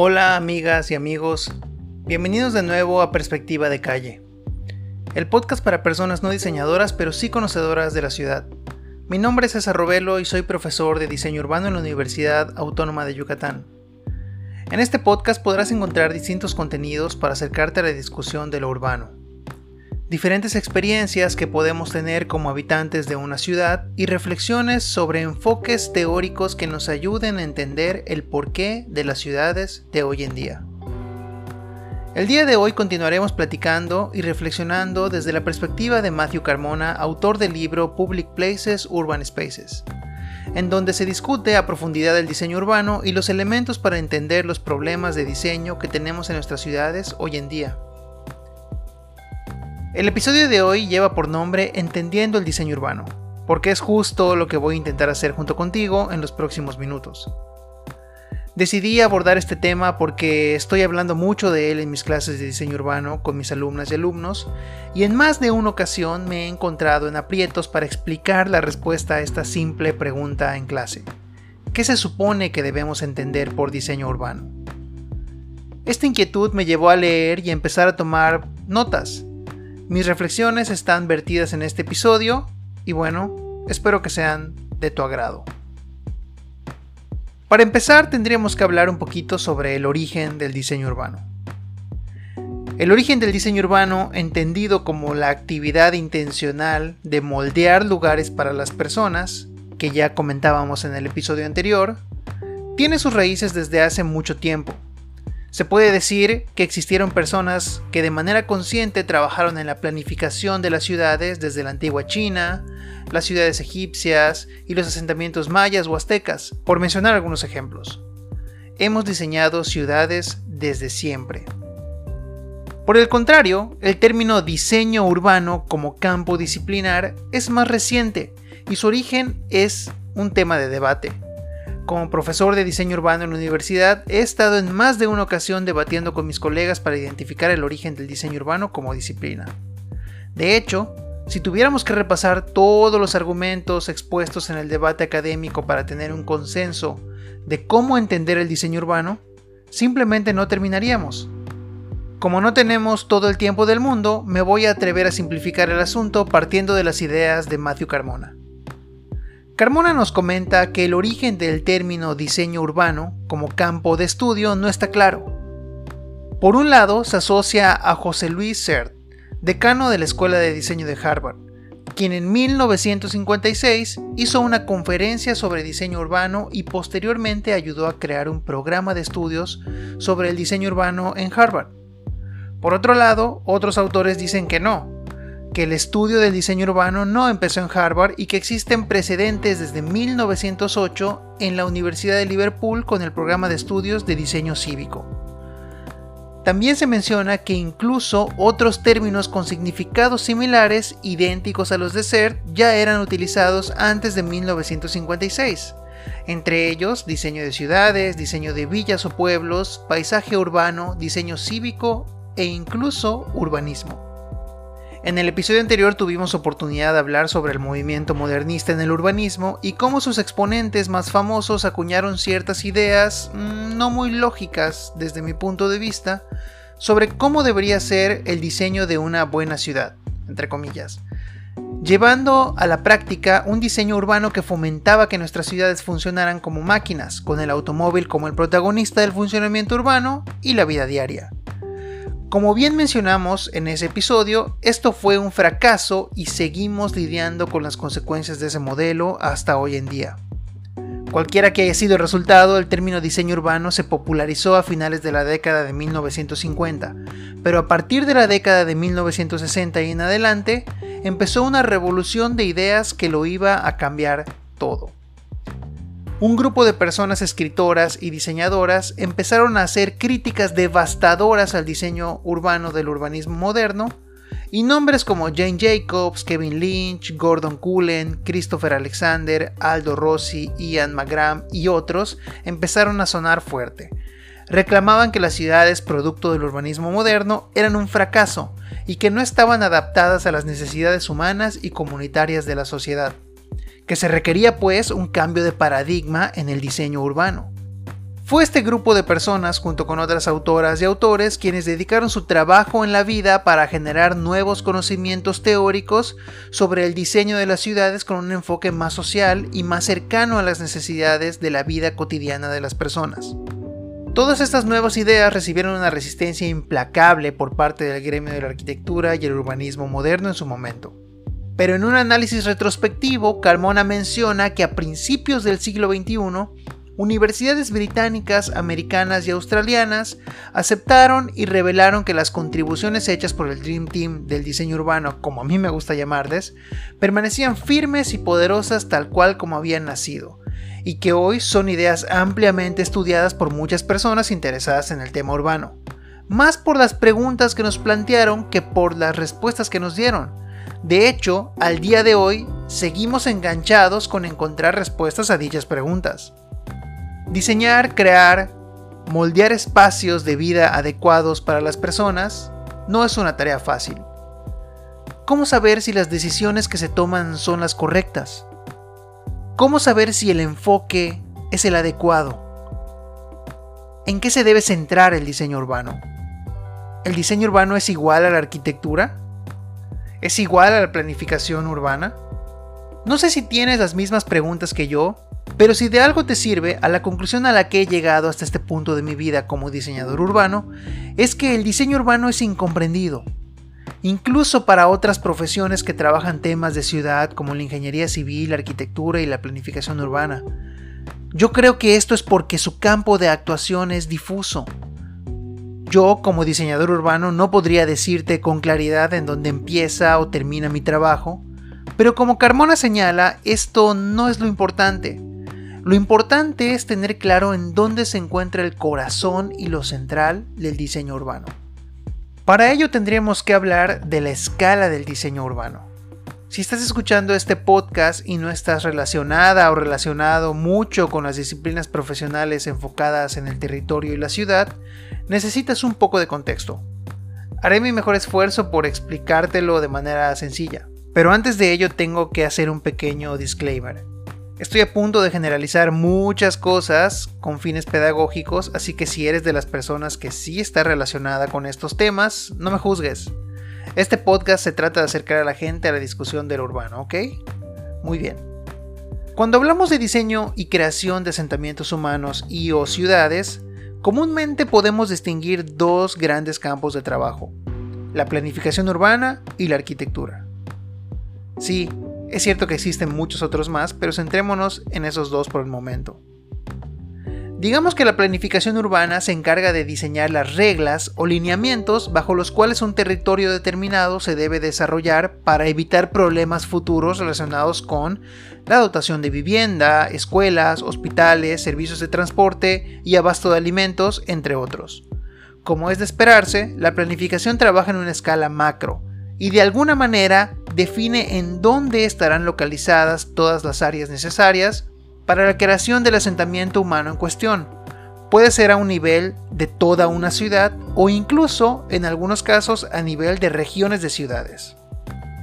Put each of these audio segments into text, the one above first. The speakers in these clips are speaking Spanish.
Hola amigas y amigos, bienvenidos de nuevo a Perspectiva de Calle, el podcast para personas no diseñadoras pero sí conocedoras de la ciudad. Mi nombre es César Robelo y soy profesor de diseño urbano en la Universidad Autónoma de Yucatán. En este podcast podrás encontrar distintos contenidos para acercarte a la discusión de lo urbano diferentes experiencias que podemos tener como habitantes de una ciudad y reflexiones sobre enfoques teóricos que nos ayuden a entender el porqué de las ciudades de hoy en día. El día de hoy continuaremos platicando y reflexionando desde la perspectiva de Matthew Carmona, autor del libro Public Places, Urban Spaces, en donde se discute a profundidad el diseño urbano y los elementos para entender los problemas de diseño que tenemos en nuestras ciudades hoy en día. El episodio de hoy lleva por nombre Entendiendo el diseño urbano, porque es justo lo que voy a intentar hacer junto contigo en los próximos minutos. Decidí abordar este tema porque estoy hablando mucho de él en mis clases de diseño urbano con mis alumnas y alumnos, y en más de una ocasión me he encontrado en aprietos para explicar la respuesta a esta simple pregunta en clase. ¿Qué se supone que debemos entender por diseño urbano? Esta inquietud me llevó a leer y empezar a tomar notas, mis reflexiones están vertidas en este episodio y bueno, espero que sean de tu agrado. Para empezar tendríamos que hablar un poquito sobre el origen del diseño urbano. El origen del diseño urbano, entendido como la actividad intencional de moldear lugares para las personas, que ya comentábamos en el episodio anterior, tiene sus raíces desde hace mucho tiempo se puede decir que existieron personas que de manera consciente trabajaron en la planificación de las ciudades desde la antigua China, las ciudades egipcias y los asentamientos mayas o aztecas, por mencionar algunos ejemplos. Hemos diseñado ciudades desde siempre. Por el contrario, el término diseño urbano como campo disciplinar es más reciente y su origen es un tema de debate. Como profesor de diseño urbano en la universidad, he estado en más de una ocasión debatiendo con mis colegas para identificar el origen del diseño urbano como disciplina. De hecho, si tuviéramos que repasar todos los argumentos expuestos en el debate académico para tener un consenso de cómo entender el diseño urbano, simplemente no terminaríamos. Como no tenemos todo el tiempo del mundo, me voy a atrever a simplificar el asunto partiendo de las ideas de Matthew Carmona. Carmona nos comenta que el origen del término diseño urbano como campo de estudio no está claro. Por un lado, se asocia a José Luis Cert, decano de la Escuela de Diseño de Harvard, quien en 1956 hizo una conferencia sobre diseño urbano y posteriormente ayudó a crear un programa de estudios sobre el diseño urbano en Harvard. Por otro lado, otros autores dicen que no, que el estudio del diseño urbano no empezó en Harvard y que existen precedentes desde 1908 en la Universidad de Liverpool con el programa de estudios de diseño cívico. También se menciona que incluso otros términos con significados similares, idénticos a los de CERT, ya eran utilizados antes de 1956, entre ellos diseño de ciudades, diseño de villas o pueblos, paisaje urbano, diseño cívico e incluso urbanismo. En el episodio anterior tuvimos oportunidad de hablar sobre el movimiento modernista en el urbanismo y cómo sus exponentes más famosos acuñaron ciertas ideas mm, no muy lógicas desde mi punto de vista sobre cómo debería ser el diseño de una buena ciudad, entre comillas, llevando a la práctica un diseño urbano que fomentaba que nuestras ciudades funcionaran como máquinas, con el automóvil como el protagonista del funcionamiento urbano y la vida diaria. Como bien mencionamos en ese episodio, esto fue un fracaso y seguimos lidiando con las consecuencias de ese modelo hasta hoy en día. Cualquiera que haya sido el resultado, el término diseño urbano se popularizó a finales de la década de 1950, pero a partir de la década de 1960 y en adelante, empezó una revolución de ideas que lo iba a cambiar todo un grupo de personas escritoras y diseñadoras empezaron a hacer críticas devastadoras al diseño urbano del urbanismo moderno, y nombres como Jane Jacobs, Kevin Lynch, Gordon Cullen, Christopher Alexander, Aldo Rossi, Ian McGrath y otros empezaron a sonar fuerte. Reclamaban que las ciudades producto del urbanismo moderno eran un fracaso y que no estaban adaptadas a las necesidades humanas y comunitarias de la sociedad que se requería pues un cambio de paradigma en el diseño urbano. Fue este grupo de personas, junto con otras autoras y autores, quienes dedicaron su trabajo en la vida para generar nuevos conocimientos teóricos sobre el diseño de las ciudades con un enfoque más social y más cercano a las necesidades de la vida cotidiana de las personas. Todas estas nuevas ideas recibieron una resistencia implacable por parte del gremio de la arquitectura y el urbanismo moderno en su momento. Pero en un análisis retrospectivo, Carmona menciona que a principios del siglo XXI, universidades británicas, americanas y australianas aceptaron y revelaron que las contribuciones hechas por el Dream Team del diseño urbano, como a mí me gusta llamarles, permanecían firmes y poderosas tal cual como habían nacido, y que hoy son ideas ampliamente estudiadas por muchas personas interesadas en el tema urbano, más por las preguntas que nos plantearon que por las respuestas que nos dieron. De hecho, al día de hoy, seguimos enganchados con encontrar respuestas a dichas preguntas. Diseñar, crear, moldear espacios de vida adecuados para las personas no es una tarea fácil. ¿Cómo saber si las decisiones que se toman son las correctas? ¿Cómo saber si el enfoque es el adecuado? ¿En qué se debe centrar el diseño urbano? ¿El diseño urbano es igual a la arquitectura? ¿Es igual a la planificación urbana? No sé si tienes las mismas preguntas que yo, pero si de algo te sirve, a la conclusión a la que he llegado hasta este punto de mi vida como diseñador urbano, es que el diseño urbano es incomprendido. Incluso para otras profesiones que trabajan temas de ciudad como la ingeniería civil, la arquitectura y la planificación urbana. Yo creo que esto es porque su campo de actuación es difuso. Yo, como diseñador urbano, no podría decirte con claridad en dónde empieza o termina mi trabajo, pero como Carmona señala, esto no es lo importante. Lo importante es tener claro en dónde se encuentra el corazón y lo central del diseño urbano. Para ello tendríamos que hablar de la escala del diseño urbano. Si estás escuchando este podcast y no estás relacionada o relacionado mucho con las disciplinas profesionales enfocadas en el territorio y la ciudad, necesitas un poco de contexto. Haré mi mejor esfuerzo por explicártelo de manera sencilla, pero antes de ello tengo que hacer un pequeño disclaimer. Estoy a punto de generalizar muchas cosas con fines pedagógicos, así que si eres de las personas que sí está relacionada con estos temas, no me juzgues. Este podcast se trata de acercar a la gente a la discusión del urbano, ¿ok? Muy bien. Cuando hablamos de diseño y creación de asentamientos humanos y o ciudades, comúnmente podemos distinguir dos grandes campos de trabajo, la planificación urbana y la arquitectura. Sí, es cierto que existen muchos otros más, pero centrémonos en esos dos por el momento. Digamos que la planificación urbana se encarga de diseñar las reglas o lineamientos bajo los cuales un territorio determinado se debe desarrollar para evitar problemas futuros relacionados con la dotación de vivienda, escuelas, hospitales, servicios de transporte y abasto de alimentos, entre otros. Como es de esperarse, la planificación trabaja en una escala macro y de alguna manera define en dónde estarán localizadas todas las áreas necesarias para la creación del asentamiento humano en cuestión. Puede ser a un nivel de toda una ciudad o incluso, en algunos casos, a nivel de regiones de ciudades.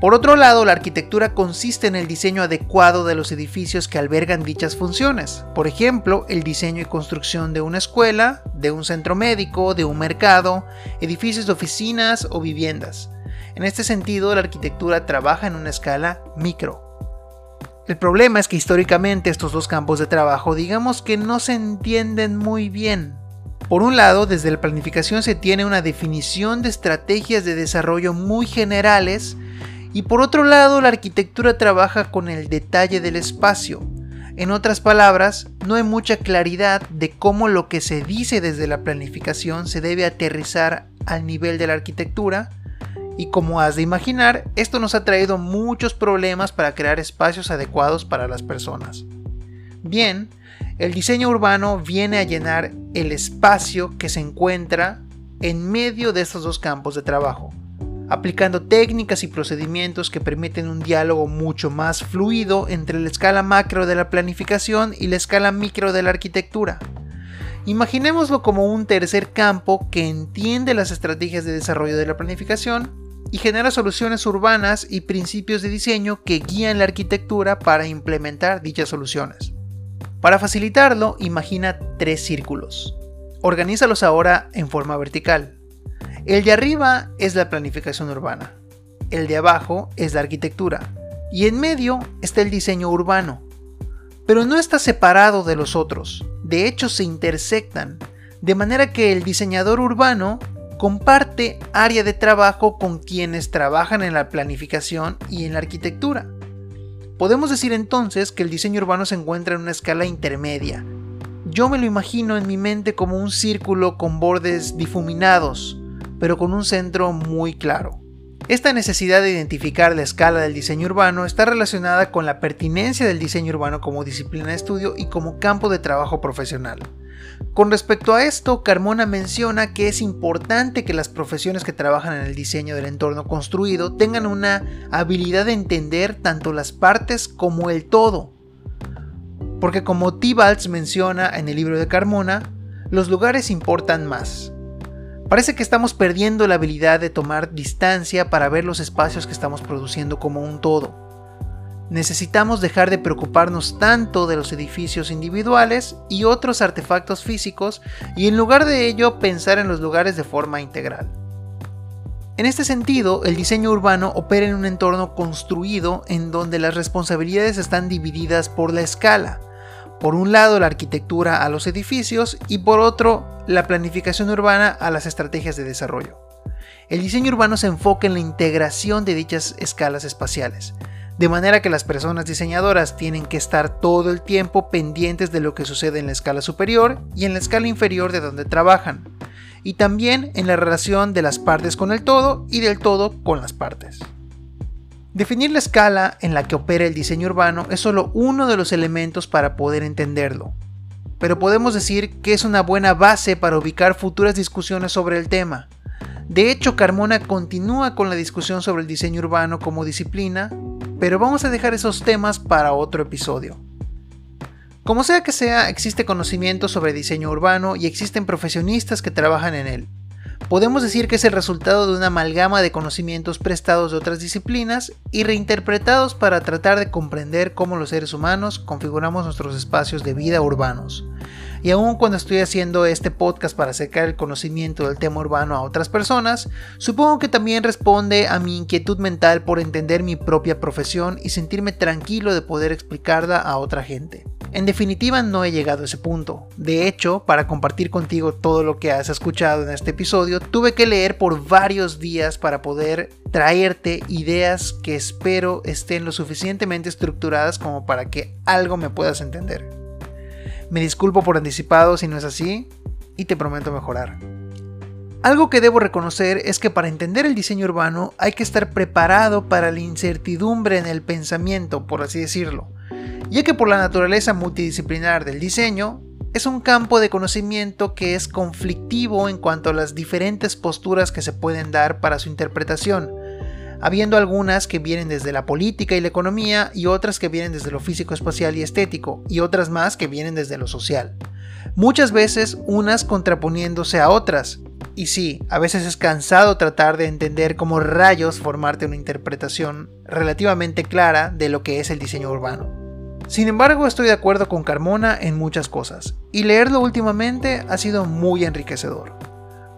Por otro lado, la arquitectura consiste en el diseño adecuado de los edificios que albergan dichas funciones. Por ejemplo, el diseño y construcción de una escuela, de un centro médico, de un mercado, edificios de oficinas o viviendas. En este sentido, la arquitectura trabaja en una escala micro. El problema es que históricamente estos dos campos de trabajo digamos que no se entienden muy bien. Por un lado, desde la planificación se tiene una definición de estrategias de desarrollo muy generales y por otro lado la arquitectura trabaja con el detalle del espacio. En otras palabras, no hay mucha claridad de cómo lo que se dice desde la planificación se debe aterrizar al nivel de la arquitectura y como has de imaginar, esto nos ha traído muchos problemas para crear espacios adecuados para las personas. Bien, el diseño urbano viene a llenar el espacio que se encuentra en medio de estos dos campos de trabajo, aplicando técnicas y procedimientos que permiten un diálogo mucho más fluido entre la escala macro de la planificación y la escala micro de la arquitectura. Imaginémoslo como un tercer campo que entiende las estrategias de desarrollo de la planificación y genera soluciones urbanas y principios de diseño que guían la arquitectura para implementar dichas soluciones. Para facilitarlo, imagina tres círculos. Organízalos ahora en forma vertical. El de arriba es la planificación urbana, el de abajo es la arquitectura y en medio está el diseño urbano. Pero no está separado de los otros, de hecho se intersectan, de manera que el diseñador urbano comparte área de trabajo con quienes trabajan en la planificación y en la arquitectura. Podemos decir entonces que el diseño urbano se encuentra en una escala intermedia. Yo me lo imagino en mi mente como un círculo con bordes difuminados, pero con un centro muy claro. Esta necesidad de identificar la escala del diseño urbano está relacionada con la pertinencia del diseño urbano como disciplina de estudio y como campo de trabajo profesional. Con respecto a esto, Carmona menciona que es importante que las profesiones que trabajan en el diseño del entorno construido tengan una habilidad de entender tanto las partes como el todo. Porque como Tibalds menciona en el libro de Carmona, los lugares importan más. Parece que estamos perdiendo la habilidad de tomar distancia para ver los espacios que estamos produciendo como un todo. Necesitamos dejar de preocuparnos tanto de los edificios individuales y otros artefactos físicos y en lugar de ello pensar en los lugares de forma integral. En este sentido, el diseño urbano opera en un entorno construido en donde las responsabilidades están divididas por la escala, por un lado la arquitectura a los edificios y por otro la planificación urbana a las estrategias de desarrollo. El diseño urbano se enfoca en la integración de dichas escalas espaciales, de manera que las personas diseñadoras tienen que estar todo el tiempo pendientes de lo que sucede en la escala superior y en la escala inferior de donde trabajan, y también en la relación de las partes con el todo y del todo con las partes. Definir la escala en la que opera el diseño urbano es solo uno de los elementos para poder entenderlo, pero podemos decir que es una buena base para ubicar futuras discusiones sobre el tema. De hecho, Carmona continúa con la discusión sobre el diseño urbano como disciplina, pero vamos a dejar esos temas para otro episodio. Como sea que sea, existe conocimiento sobre diseño urbano y existen profesionistas que trabajan en él podemos decir que es el resultado de una amalgama de conocimientos prestados de otras disciplinas y reinterpretados para tratar de comprender cómo los seres humanos configuramos nuestros espacios de vida urbanos. Y aun cuando estoy haciendo este podcast para acercar el conocimiento del tema urbano a otras personas, supongo que también responde a mi inquietud mental por entender mi propia profesión y sentirme tranquilo de poder explicarla a otra gente. En definitiva, no he llegado a ese punto. De hecho, para compartir contigo todo lo que has escuchado en este episodio, tuve que leer por varios días para poder traerte ideas que espero estén lo suficientemente estructuradas como para que algo me puedas entender. Me disculpo por anticipado si no es así y te prometo mejorar. Algo que debo reconocer es que para entender el diseño urbano hay que estar preparado para la incertidumbre en el pensamiento, por así decirlo ya que por la naturaleza multidisciplinar del diseño, es un campo de conocimiento que es conflictivo en cuanto a las diferentes posturas que se pueden dar para su interpretación, habiendo algunas que vienen desde la política y la economía y otras que vienen desde lo físico, espacial y estético, y otras más que vienen desde lo social. Muchas veces unas contraponiéndose a otras, y sí, a veces es cansado tratar de entender cómo rayos formarte una interpretación relativamente clara de lo que es el diseño urbano. Sin embargo, estoy de acuerdo con Carmona en muchas cosas, y leerlo últimamente ha sido muy enriquecedor.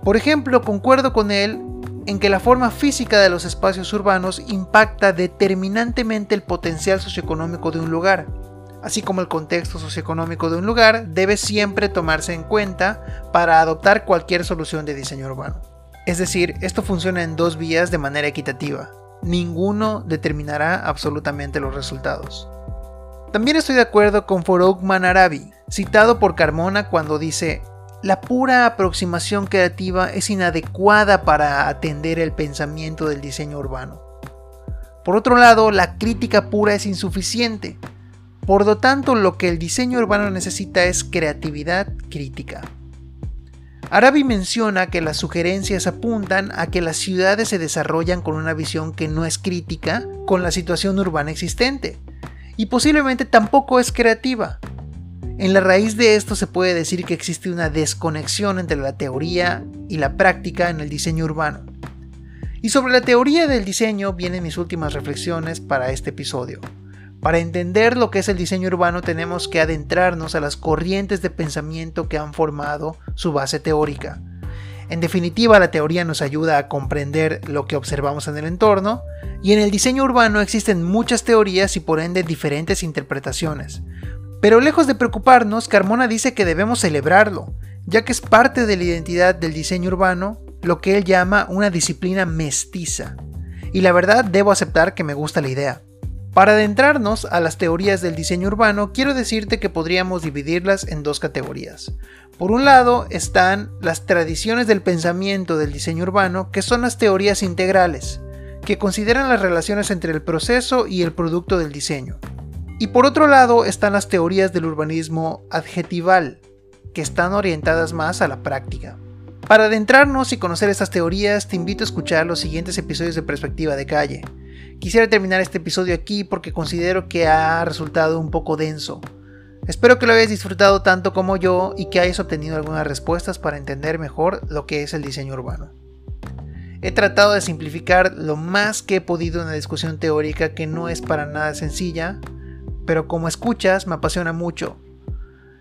Por ejemplo, concuerdo con él en que la forma física de los espacios urbanos impacta determinantemente el potencial socioeconómico de un lugar, así como el contexto socioeconómico de un lugar debe siempre tomarse en cuenta para adoptar cualquier solución de diseño urbano. Es decir, esto funciona en dos vías de manera equitativa. Ninguno determinará absolutamente los resultados. También estoy de acuerdo con Farouk Manarabi, citado por Carmona cuando dice, la pura aproximación creativa es inadecuada para atender el pensamiento del diseño urbano. Por otro lado, la crítica pura es insuficiente. Por lo tanto, lo que el diseño urbano necesita es creatividad crítica. Arabi menciona que las sugerencias apuntan a que las ciudades se desarrollan con una visión que no es crítica con la situación urbana existente, y posiblemente tampoco es creativa. En la raíz de esto se puede decir que existe una desconexión entre la teoría y la práctica en el diseño urbano. Y sobre la teoría del diseño vienen mis últimas reflexiones para este episodio. Para entender lo que es el diseño urbano tenemos que adentrarnos a las corrientes de pensamiento que han formado su base teórica. En definitiva, la teoría nos ayuda a comprender lo que observamos en el entorno, y en el diseño urbano existen muchas teorías y por ende diferentes interpretaciones. Pero lejos de preocuparnos, Carmona dice que debemos celebrarlo, ya que es parte de la identidad del diseño urbano, lo que él llama una disciplina mestiza. Y la verdad debo aceptar que me gusta la idea. Para adentrarnos a las teorías del diseño urbano, quiero decirte que podríamos dividirlas en dos categorías. Por un lado están las tradiciones del pensamiento del diseño urbano, que son las teorías integrales, que consideran las relaciones entre el proceso y el producto del diseño. Y por otro lado están las teorías del urbanismo adjetival, que están orientadas más a la práctica. Para adentrarnos y conocer estas teorías, te invito a escuchar los siguientes episodios de Perspectiva de Calle. Quisiera terminar este episodio aquí porque considero que ha resultado un poco denso. Espero que lo hayas disfrutado tanto como yo y que hayas obtenido algunas respuestas para entender mejor lo que es el diseño urbano. He tratado de simplificar lo más que he podido en la discusión teórica que no es para nada sencilla, pero como escuchas me apasiona mucho.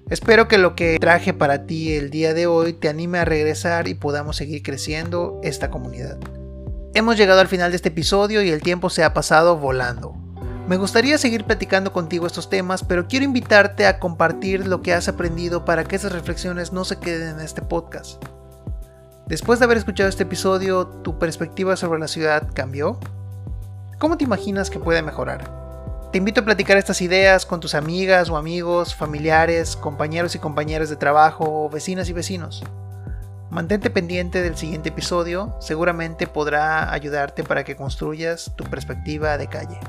Espero que lo que traje para ti el día de hoy te anime a regresar y podamos seguir creciendo esta comunidad. Hemos llegado al final de este episodio y el tiempo se ha pasado volando. Me gustaría seguir platicando contigo estos temas, pero quiero invitarte a compartir lo que has aprendido para que esas reflexiones no se queden en este podcast. Después de haber escuchado este episodio, ¿tu perspectiva sobre la ciudad cambió? ¿Cómo te imaginas que puede mejorar? Te invito a platicar estas ideas con tus amigas o amigos, familiares, compañeros y compañeras de trabajo, vecinas y vecinos. Mantente pendiente del siguiente episodio, seguramente podrá ayudarte para que construyas tu perspectiva de calle.